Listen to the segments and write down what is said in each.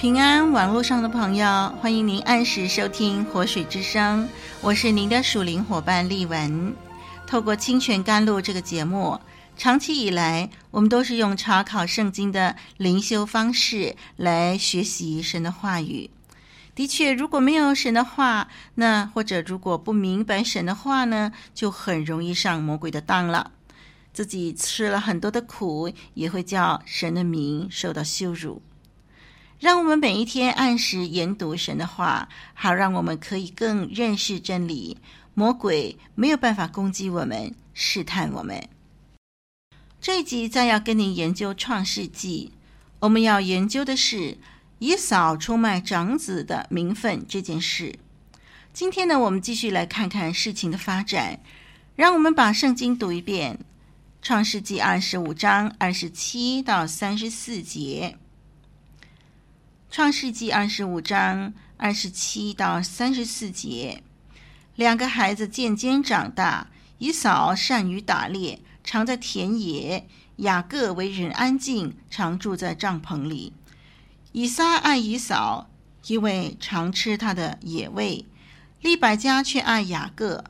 平安，网络上的朋友，欢迎您按时收听《活水之声》，我是您的属灵伙伴丽文。透过清泉甘露这个节目，长期以来，我们都是用查考圣经的灵修方式来学习神的话语。的确，如果没有神的话，那或者如果不明白神的话呢，就很容易上魔鬼的当了。自己吃了很多的苦，也会叫神的名受到羞辱。让我们每一天按时研读神的话，好让我们可以更认识真理。魔鬼没有办法攻击我们，试探我们。这一集再要跟您研究创世纪，我们要研究的是以扫出卖长子的名分这件事。今天呢，我们继续来看看事情的发展。让我们把圣经读一遍，《创世纪》二十五章二十七到三十四节。创世纪二十五章二十七到三十四节，两个孩子渐渐长大。以扫善于打猎，常在田野；雅各为人安静，常住在帐篷里。以撒爱以扫，因为常吃他的野味；利百加却爱雅各。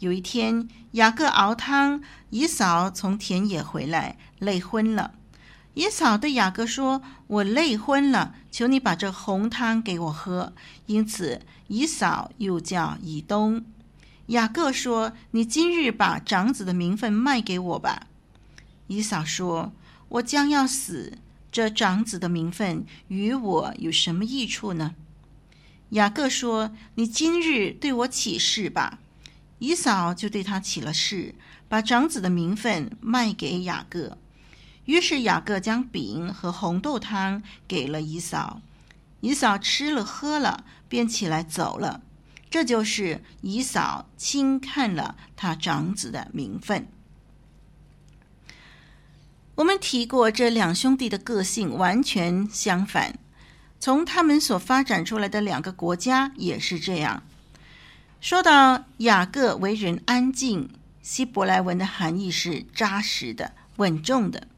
有一天，雅各熬汤，以扫从田野回来，累昏了。以扫对雅各说：“我累昏了，求你把这红汤给我喝。”因此，以扫又叫以东。雅各说：“你今日把长子的名分卖给我吧。”以扫说：“我将要死，这长子的名分与我有什么益处呢？”雅各说：“你今日对我起誓吧。”以扫就对他起了誓，把长子的名分卖给雅各。于是雅各将饼和红豆汤给了以嫂，以嫂吃了喝了，便起来走了。这就是以嫂轻看了他长子的名分。我们提过，这两兄弟的个性完全相反，从他们所发展出来的两个国家也是这样。说到雅各为人安静，希伯来文的含义是扎实的、稳重的。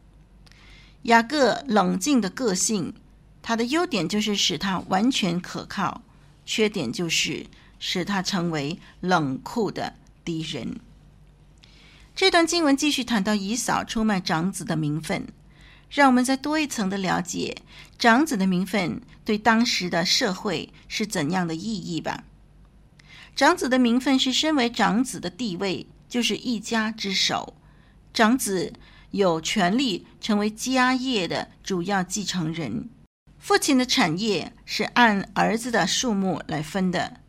雅各冷静的个性，他的优点就是使他完全可靠；缺点就是使他成为冷酷的敌人。这段经文继续谈到以扫出卖长子的名分，让我们再多一层的了解长子的名分对当时的社会是怎样的意义吧。长子的名分是身为长子的地位，就是一家之首，长子。有权利成为家业的主要继承人，父亲的产业是按儿子的数目来分的，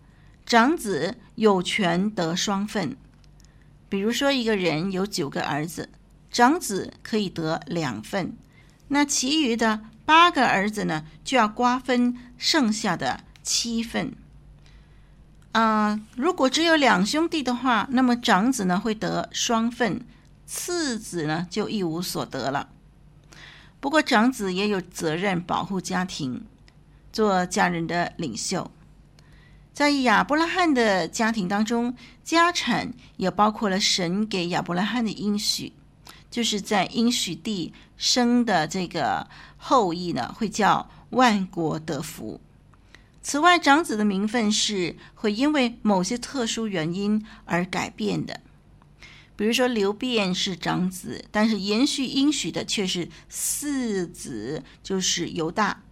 长子有权得双份。比如说，一个人有九个儿子，长子可以得两份，那其余的八个儿子呢，就要瓜分剩下的七份。啊、如果只有两兄弟的话，那么长子呢会得双份。次子呢，就一无所得了。不过长子也有责任保护家庭。做家人的领袖。在亚伯拉罕的家庭当中，家产也包括了神给亚伯拉罕的应许，就是在应许地生的这个后裔呢，会叫万国得福。此外，长子的名分是会因为某些特殊原因而改变的，比如说流便是长子，但是延续应许的却是次子，就是犹大。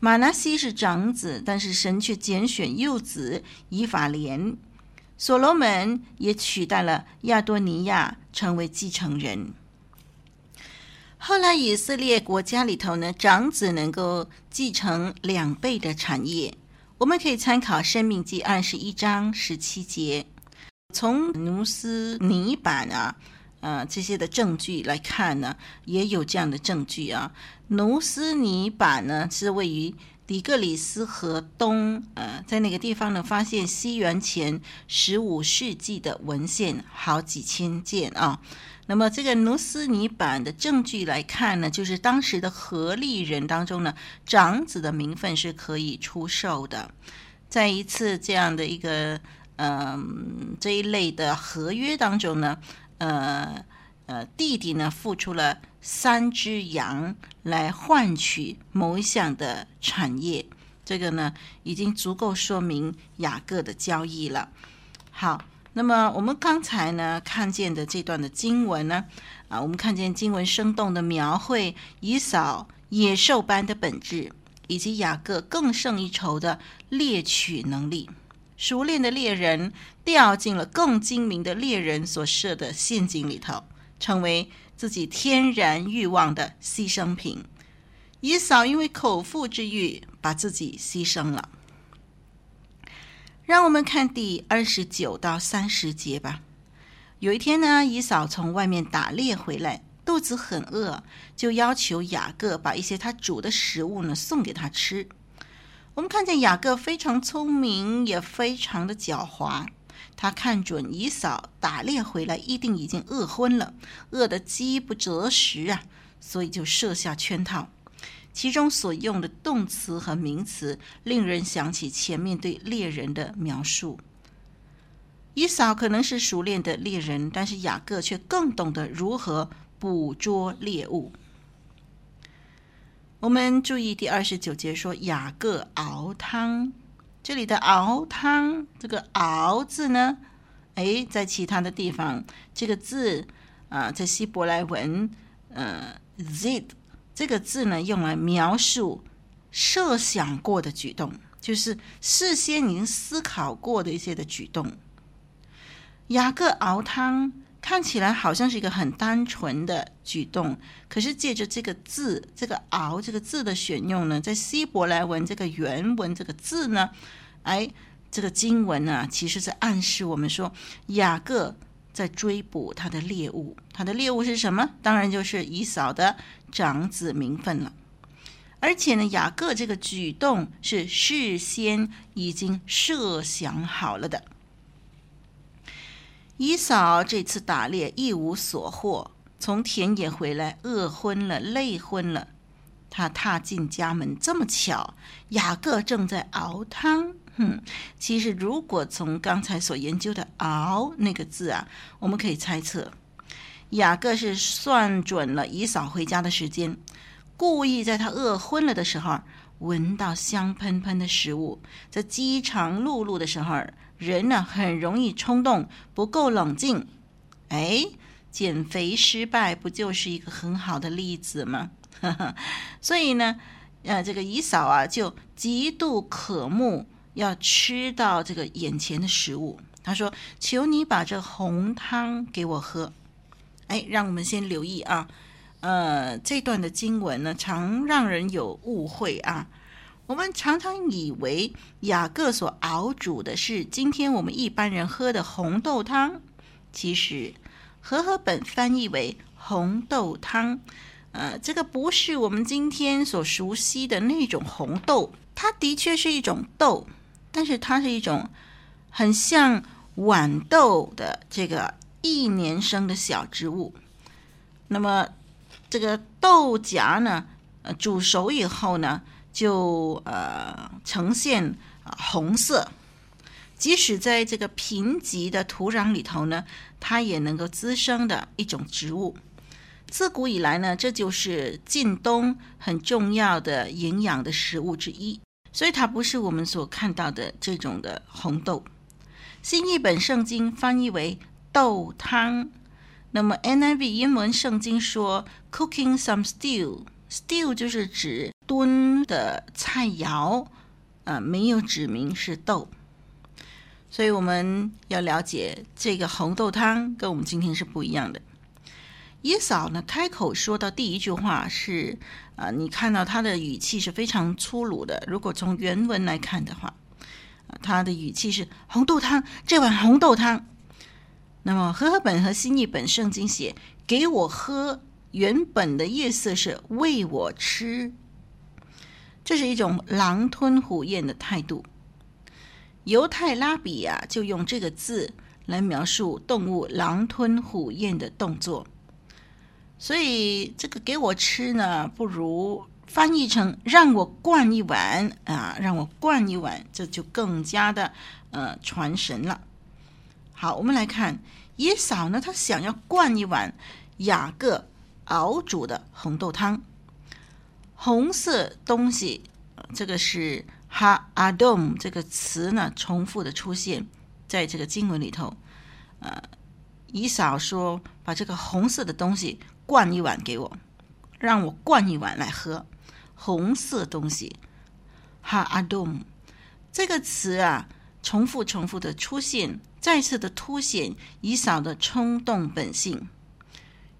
马拿西是长子，但是神却拣选幼子以法莲。所罗门也取代了亚多尼亚成为继承人。后来以色列国家里头呢，长子能够继承两倍的产业。我们可以参考《申命记》二十一章十七节。从努斯尼版啊，呃这些的证据来看呢，也有这样的证据啊。努斯尼版呢是位于底格里斯河东，呃，在那个地方呢发现西元前十五世纪的文献好几千件啊。那么这个努斯尼版的证据来看呢，就是当时的何利人当中呢，长子的名分是可以出售的。在一次这样的一个嗯、这一类的合约当中呢，呃呃弟弟呢付出了。三只羊来换取某一项的产业，这个呢已经足够说明雅各的交易了。好，那么我们刚才呢看见的这段的经文呢，啊，我们看见经文生动的描绘以扫野兽般的本质，以及雅各更胜一筹的猎取能力。熟练的猎人掉进了更精明的猎人所设的陷阱里头，成为。自己天然欲望的牺牲品，以扫因为口腹之欲把自己牺牲了。让我们看第二十九到三十节吧。有一天呢，以扫从外面打猎回来，肚子很饿，就要求雅各把一些他煮的食物呢送给他吃。我们看见雅各非常聪明，也非常的狡猾。他看准以嫂打猎回来，一定已经饿昏了，饿得饥不择食啊，所以就设下圈套。其中所用的动词和名词，令人想起前面对猎人的描述。以嫂可能是熟练的猎人，但是雅各却更懂得如何捕捉猎物。我们注意第二十九节说，雅各熬汤。这里的熬汤，这个熬字呢，哎，在其他的地方，这个字啊，在希伯来文，呃，zid 这个字呢，用来描述设想过的举动，就是事先您思考过的一些的举动。雅各熬汤。看起来好像是一个很单纯的举动，可是借着这个字，这个“熬”这个字的选用呢，在希伯来文这个原文这个字呢，哎，这个经文呢，其实是暗示我们说，雅各在追捕他的猎物，他的猎物是什么？当然就是以扫的长子名分了。而且呢，雅各这个举动是事先已经设想好了的。以嫂这次打猎一无所获，从田野回来饿昏了，累昏了。她踏进家门，这么巧，雅各正在熬汤。哼，其实如果从刚才所研究的“熬”那个字啊，我们可以猜测，雅各是算准了以嫂回家的时间，故意在她饿昏了的时候，闻到香喷喷的食物，在饥肠辘辘的时候。人呢，很容易冲动，不够冷静。哎，减肥失败不就是一个很好的例子吗？所以呢，呃，这个姨嫂啊，就极度渴慕要吃到这个眼前的食物。他说：“求你把这红汤给我喝。”哎，让我们先留意啊，呃，这段的经文呢，常让人有误会啊。我们常常以为雅各所熬煮的是今天我们一般人喝的红豆汤，其实和合本翻译为红豆汤，呃，这个不是我们今天所熟悉的那种红豆，它的确是一种豆，但是它是一种很像豌豆的这个一年生的小植物。那么这个豆荚呢，呃，煮熟以后呢，就呃呈现红色。即使在这个贫瘠的土壤里头呢，它也能够滋生的一种植物。自古以来呢，这就是近东很重要的营养的食物之一。所以它不是我们所看到的这种的红豆。新译本圣经翻译为豆汤。那么 NIV 英文圣经说 cooking some stew Still 就是指炖的菜肴，啊、呃，没有指明是豆。所以我们要了解这个红豆汤跟我们今天是不一样的。以扫呢，开口说到第一句话是啊、呃，你看到他的语气是非常粗鲁的。如果从原文来看的话，呃、他的语气是红豆汤，这碗红豆汤。那么和合本和新译本圣经写给我喝，原本的意思是喂我吃，这是一种狼吞虎咽的态度。犹太拉比啊，就用这个字来描述动物狼吞虎咽的动作。所以这个给我吃呢，不如翻译成让我灌一碗啊，让我灌一碗，这就更加的呃传神了。好，我们来看以扫呢，他想要灌一碗雅各熬煮的红豆汤，红色东西，这个是。哈阿 dom 这个词呢，重复的出现在这个经文里头。呃，以扫说：“把这个红色的东西灌一碗给我，让我灌一碗来喝。”红色东西，哈阿 dom 这个词啊，重复重复的出现，再次的凸显以扫的冲动本性。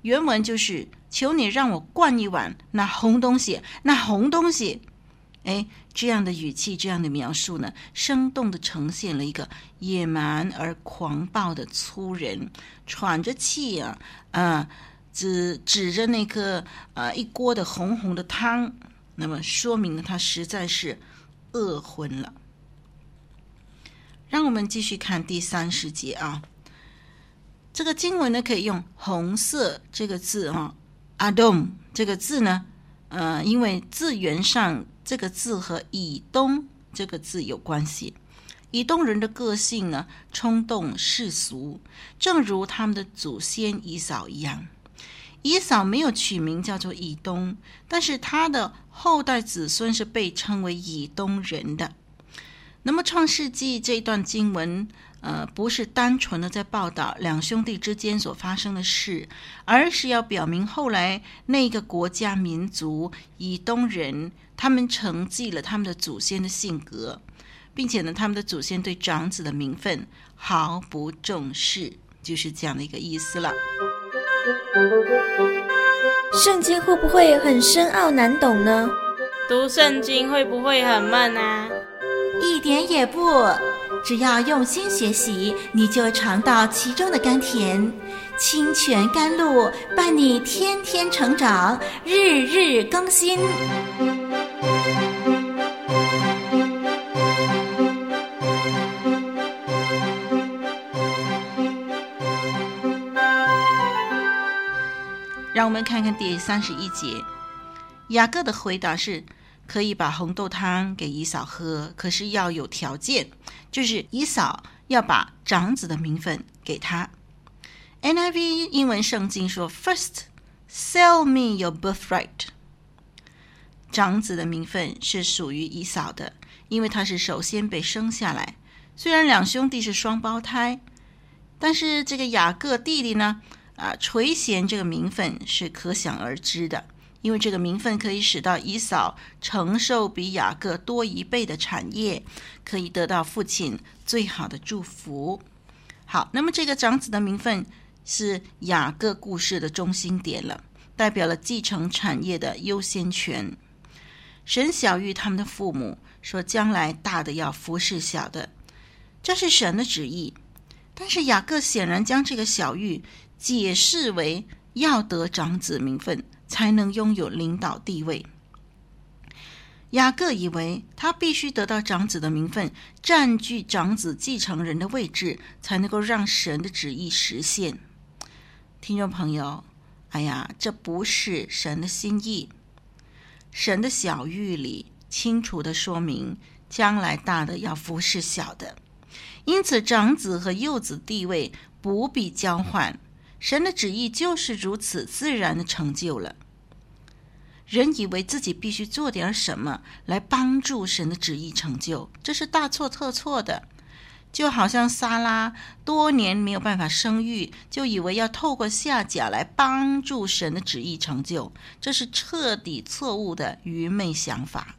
原文就是：“求你让我灌一碗那红东西，那红东西。”哎，这样的语气，这样的描述呢，生动的呈现了一个野蛮而狂暴的粗人，喘着气啊，啊，指指着那个呃一锅的红红的汤，那么说明了他实在是饿昏了。让我们继续看第三十节啊，这个经文呢，可以用“红色”这个字啊，“Adom” 这个字呢，呃，因为字源上。这个字和以东这个字有关系。以东人的个性呢，冲动世俗，正如他们的祖先以扫一样。以扫没有取名叫做以东，但是他的后代子孙是被称为以东人的。那么，《创世纪》这一段经文。呃，不是单纯的在报道两兄弟之间所发生的事，而是要表明后来那个国家民族以东人，他们承继了他们的祖先的性格，并且呢，他们的祖先对长子的名分毫不重视，就是这样的一个意思了。圣经会不会很深奥难懂呢？读圣经会不会很闷啊？一点也不。只要用心学习，你就尝到其中的甘甜。清泉甘露伴你天天成长，日日更新。让我们看看第三十一节，雅各的回答是。可以把红豆汤给姨嫂喝，可是要有条件，就是姨嫂要把长子的名分给他。NIV 英文圣经说：“First, sell me your birthright。”长子的名分是属于姨嫂的，因为他是首先被生下来。虽然两兄弟是双胞胎，但是这个雅各弟弟呢，啊，垂涎这个名分是可想而知的。因为这个名分可以使到以扫承受比雅各多一倍的产业，可以得到父亲最好的祝福。好，那么这个长子的名分是雅各故事的中心点了，代表了继承产业的优先权。神小玉他们的父母说，将来大的要服侍小的，这是神的旨意。但是雅各显然将这个小玉解释为要得长子名分。才能拥有领导地位。雅各以为他必须得到长子的名分，占据长子继承人的位置，才能够让神的旨意实现。听众朋友，哎呀，这不是神的心意。神的晓諭里清楚的说明，将来大的要服侍小的，因此长子和幼子地位不必交换。神的旨意就是如此自然的成就了。人以为自己必须做点什么来帮助神的旨意成就，这是大错特错的。就好像撒拉多年没有办法生育，就以为要透过夏甲来帮助神的旨意成就，这是彻底错误的愚昧想法。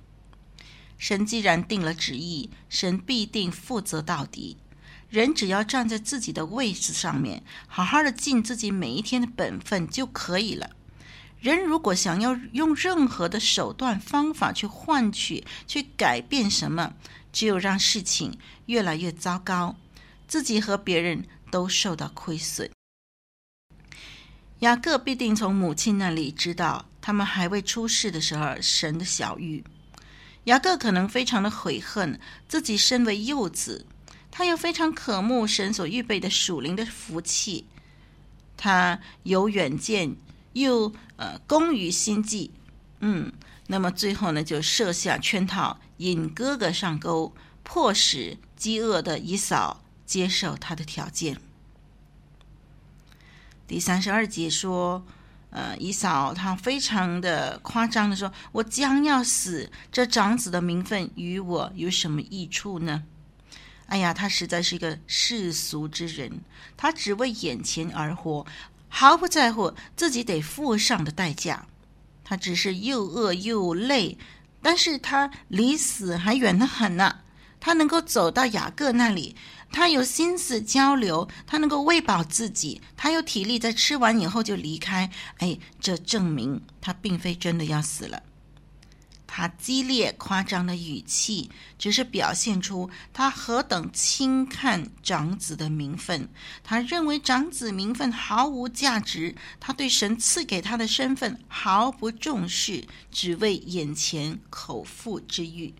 神既然定了旨意，神必定负责到底。人只要站在自己的位置上面，好好的尽自己每一天的本分就可以了。人如果想要用任何的手段方法去换取、去改变什么，只有让事情越来越糟糕，自己和别人都受到亏损。雅各必定从母亲那里知道，他们还未出世的时候，神的晓諭。雅各可能非常的悔恨自己身为幼子，他又非常渴慕神所预备的属灵的福气，他有远见，又呃工于心计，嗯。那么最后呢，就设下圈套，引哥哥上钩，迫使饥饿的以扫接受他的条件。第三十二节说，呃，以扫他非常的夸张的说：“我将要死，这长子的名分与我有什么益处呢？”哎呀，他实在是一个世俗之人，他只为眼前而活，毫不在乎自己得付上的代价。他只是又饿又累，但是他离死还远得很呢。他能够走到雅各那里，他有心思交流，他能够喂饱自己，他有体力在吃完以后就离开。哎，这证明他并非真的要死了。他激烈夸张的语气，只是表现出他何等轻看长子的名分。他认为长子名分毫无价值，他对神赐给他的身份毫不重视，只为眼前口腹之欲。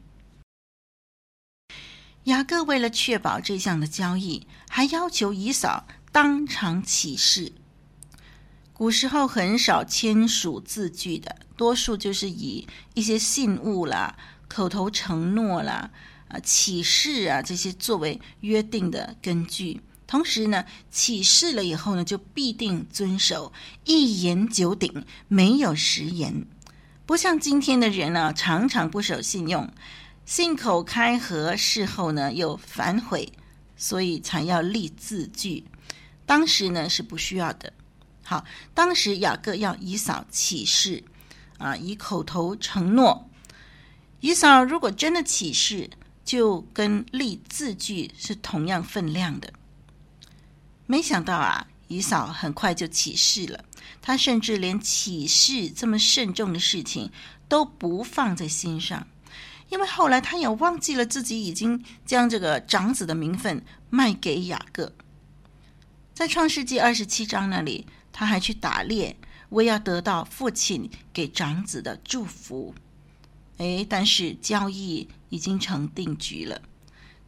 雅各为了确保这项的交易，还要求以嫂当场起誓。古时候很少签署字据的，多数就是以一些信物啦、口头承诺啦、啊起誓啊这些作为约定的根据。同时呢，起誓了以后呢，就必定遵守，一言九鼎，没有食言。不像今天的人呢、啊，常常不守信用，信口开河，事后呢又反悔，所以才要立字据。当时呢是不需要的。好，当时雅各要以扫起誓，啊，以口头承诺。以扫如果真的起誓，就跟立字据是同样分量的。没想到啊，以扫很快就起誓了。他甚至连起誓这么慎重的事情都不放在心上，因为后来他也忘记了自己已经将这个长子的名分卖给雅各。在创世纪二十七章那里。他还去打猎，为要得到父亲给长子的祝福。哎，但是交易已经成定局了。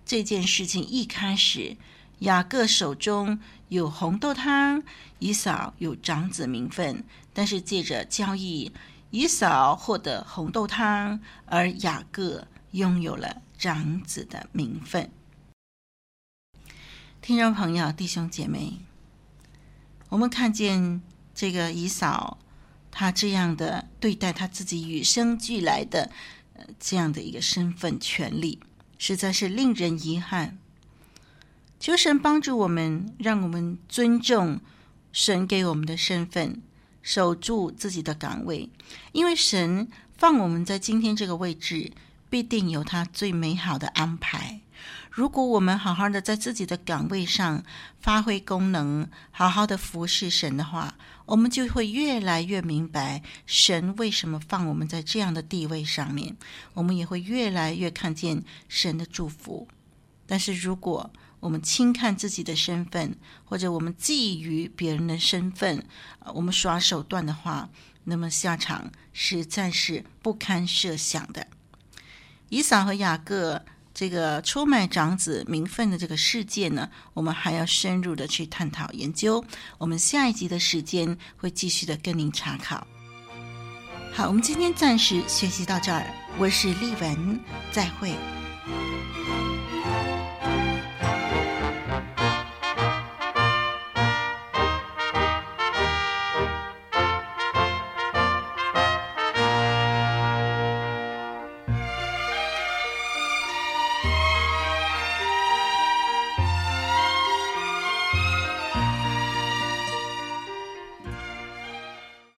这件事情一开始，雅各手中有红豆汤，以扫有长子名分。但是借着交易，以扫获得红豆汤，而雅各拥有了长子的名分。听众朋友、弟兄姐妹。我们看见这个以扫，他这样的对待他自己与生俱来的呃这样的一个身份权利，实在是令人遗憾。求神帮助我们，让我们尊重神给我们的身份，守住自己的岗位，因为神放我们在今天这个位置，必定有他最美好的安排。如果我们好好的在自己的岗位上发挥功能，好好的服侍神的话，我们就会越来越明白神为什么放我们在这样的地位上面。我们也会越来越看见神的祝福。但是，如果我们轻看自己的身份，或者我们觊觎别人的身份，我们耍手段的话，那么下场实在是不堪设想的。以扫和雅各。这个出卖长子名分的这个事件呢，我们还要深入的去探讨研究。我们下一集的时间会继续的跟您查考。好，我们今天暂时学习到这儿。我是丽文，再会。